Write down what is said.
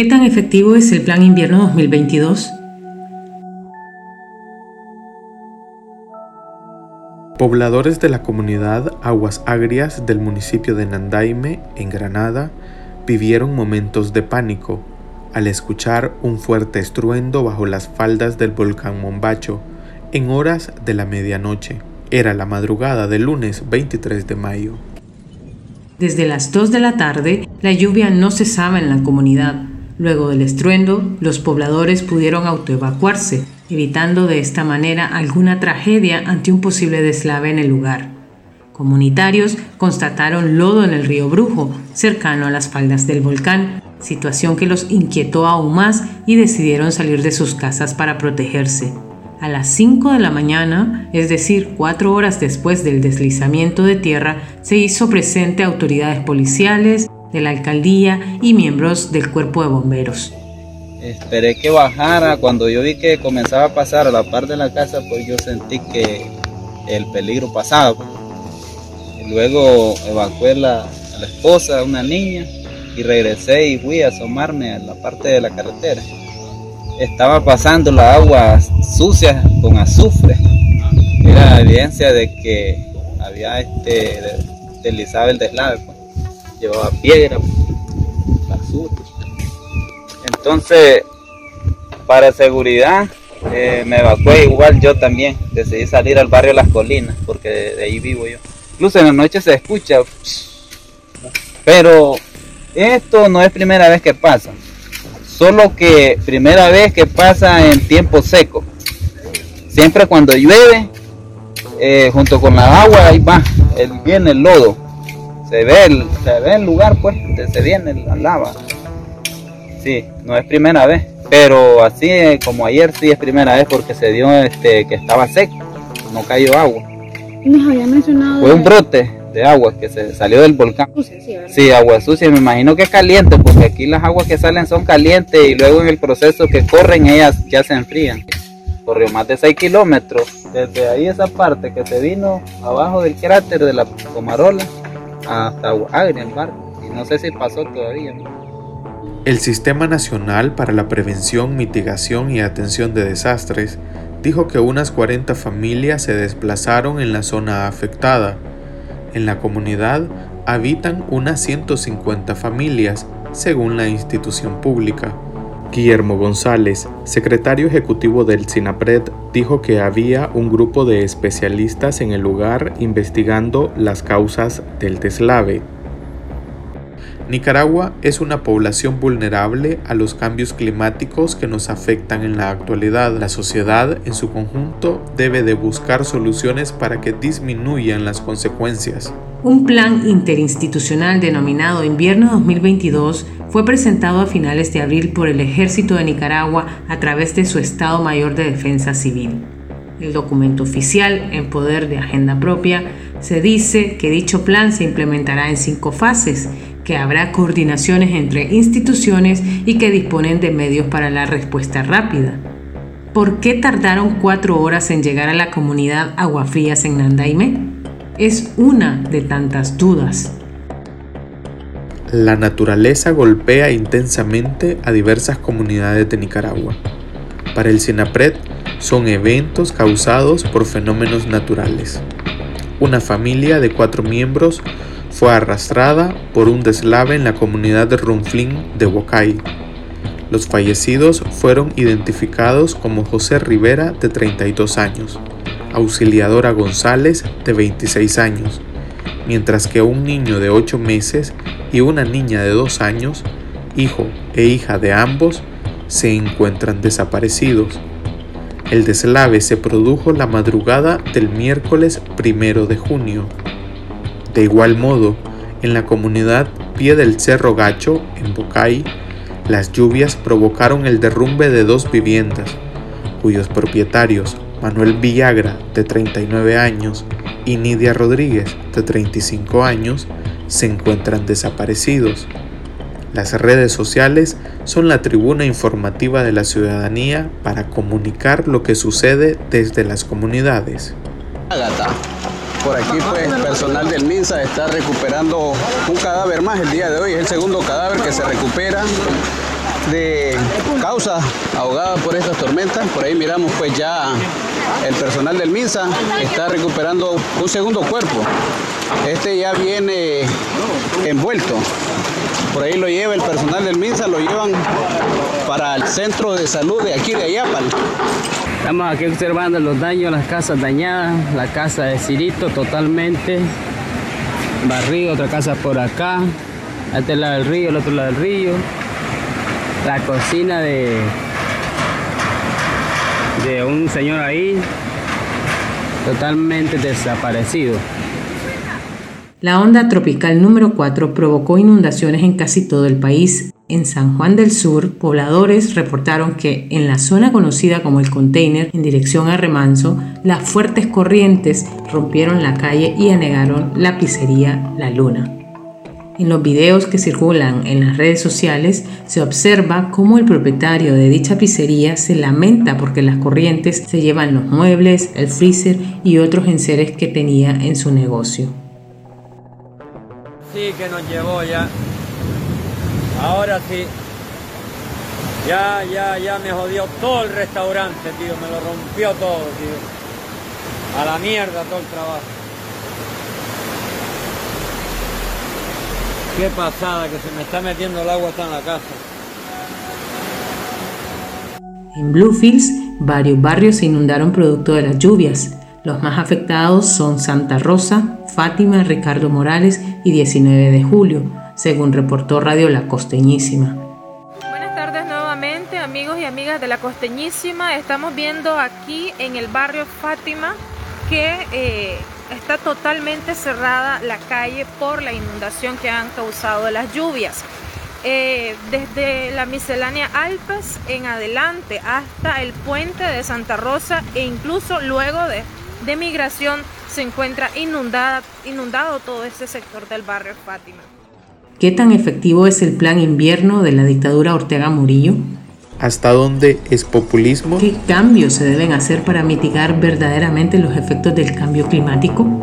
¿Qué tan efectivo es el Plan Invierno 2022? Pobladores de la comunidad Aguas Agrias del municipio de Nandaime, en Granada, vivieron momentos de pánico al escuchar un fuerte estruendo bajo las faldas del volcán Mombacho en horas de la medianoche. Era la madrugada del lunes 23 de mayo. Desde las 2 de la tarde, la lluvia no cesaba en la comunidad. Luego del estruendo, los pobladores pudieron autoevacuarse, evitando de esta manera alguna tragedia ante un posible deslave en el lugar. Comunitarios constataron lodo en el río Brujo, cercano a las faldas del volcán, situación que los inquietó aún más y decidieron salir de sus casas para protegerse. A las 5 de la mañana, es decir, cuatro horas después del deslizamiento de tierra, se hizo presente autoridades policiales, de la alcaldía y miembros del cuerpo de bomberos. Esperé que bajara, cuando yo vi que comenzaba a pasar a la par de la casa, pues yo sentí que el peligro pasaba. Y luego evacué la, a la esposa, una niña, y regresé y fui a asomarme a la parte de la carretera estaba pasando la agua sucia con azufre. Era evidencia de que había este deslizado el deslave, pues. Llevaba piedra, basura. Entonces, para seguridad, eh, me evacué igual yo también. Decidí salir al barrio Las Colinas, porque de ahí vivo yo. Incluso en la noche se escucha, pero esto no es primera vez que pasa. Solo que primera vez que pasa en tiempo seco. Siempre cuando llueve, eh, junto con la agua, ahí va, viene el lodo. Se ve el, se ve el lugar, pues, donde se viene la lava. Sí, no es primera vez. Pero así como ayer sí es primera vez porque se dio este que estaba seco, no cayó agua. Nos había mencionado. Fue un brote de agua que se salió del volcán. Sí, agua sucia, me imagino que es caliente, porque aquí las aguas que salen son calientes y luego en el proceso que corren ellas ya se enfrían. Corrió más de 6 kilómetros, desde ahí esa parte que se vino abajo del cráter de la Comarola hasta Agria, el y no sé si pasó todavía. El Sistema Nacional para la Prevención, Mitigación y Atención de Desastres dijo que unas 40 familias se desplazaron en la zona afectada en la comunidad habitan unas 150 familias, según la institución pública. Guillermo González, secretario ejecutivo del SINAPRED, dijo que había un grupo de especialistas en el lugar investigando las causas del deslave. Nicaragua es una población vulnerable a los cambios climáticos que nos afectan en la actualidad. La sociedad en su conjunto debe de buscar soluciones para que disminuyan las consecuencias. Un plan interinstitucional denominado Invierno 2022 fue presentado a finales de abril por el Ejército de Nicaragua a través de su Estado Mayor de Defensa Civil. El documento oficial, en poder de agenda propia, se dice que dicho plan se implementará en cinco fases que habrá coordinaciones entre instituciones y que disponen de medios para la respuesta rápida. ¿Por qué tardaron cuatro horas en llegar a la comunidad Aguafrías en Nandaime? Es una de tantas dudas. La naturaleza golpea intensamente a diversas comunidades de Nicaragua. Para el SINAPRED son eventos causados por fenómenos naturales. Una familia de cuatro miembros fue arrastrada por un deslave en la comunidad de Rumflín de Huacay. Los fallecidos fueron identificados como José Rivera de 32 años, Auxiliadora González de 26 años, mientras que un niño de 8 meses y una niña de 2 años, hijo e hija de ambos, se encuentran desaparecidos. El deslave se produjo la madrugada del miércoles primero de junio. De igual modo, en la comunidad Pie del Cerro Gacho, en Bocay, las lluvias provocaron el derrumbe de dos viviendas, cuyos propietarios, Manuel Villagra, de 39 años, y Nidia Rodríguez, de 35 años, se encuentran desaparecidos. Las redes sociales son la tribuna informativa de la ciudadanía para comunicar lo que sucede desde las comunidades. Por aquí pues personal del MINSA está recuperando un cadáver más el día de hoy, es el segundo cadáver que se recupera de causa ahogada por estas tormentas. Por ahí miramos pues ya el personal del MINSA está recuperando un segundo cuerpo. Este ya viene envuelto. Por ahí lo lleva el personal del MINSA, lo llevan para el centro de salud de aquí de Ayapal. Estamos aquí observando los daños, las casas dañadas, la casa de Cirito totalmente barrido, otra casa por acá, este lado del río, el otro lado del río, la cocina de, de un señor ahí, totalmente desaparecido. La onda tropical número 4 provocó inundaciones en casi todo el país. En San Juan del Sur, pobladores reportaron que en la zona conocida como el container, en dirección a Remanso, las fuertes corrientes rompieron la calle y anegaron la pizzería La Luna. En los videos que circulan en las redes sociales se observa cómo el propietario de dicha pizzería se lamenta porque las corrientes se llevan los muebles, el freezer y otros enseres que tenía en su negocio. Sí, que nos llevó ya. Ahora sí. Ya, ya, ya me jodió todo el restaurante, tío. Me lo rompió todo, tío. A la mierda todo el trabajo. Qué pasada, que se me está metiendo el agua hasta en la casa. En Bluefields, varios barrios se inundaron producto de las lluvias. Los más afectados son Santa Rosa, Fátima, Ricardo Morales y 19 de julio, según reportó Radio La Costeñísima. Buenas tardes nuevamente amigos y amigas de La Costeñísima. Estamos viendo aquí en el barrio Fátima que eh, está totalmente cerrada la calle por la inundación que han causado las lluvias. Eh, desde la miscelánea Alpes en adelante hasta el puente de Santa Rosa e incluso luego de, de migración se encuentra inundada, inundado todo este sector del barrio Fátima. ¿Qué tan efectivo es el plan invierno de la dictadura Ortega Murillo? ¿Hasta dónde es populismo? ¿Qué cambios se deben hacer para mitigar verdaderamente los efectos del cambio climático?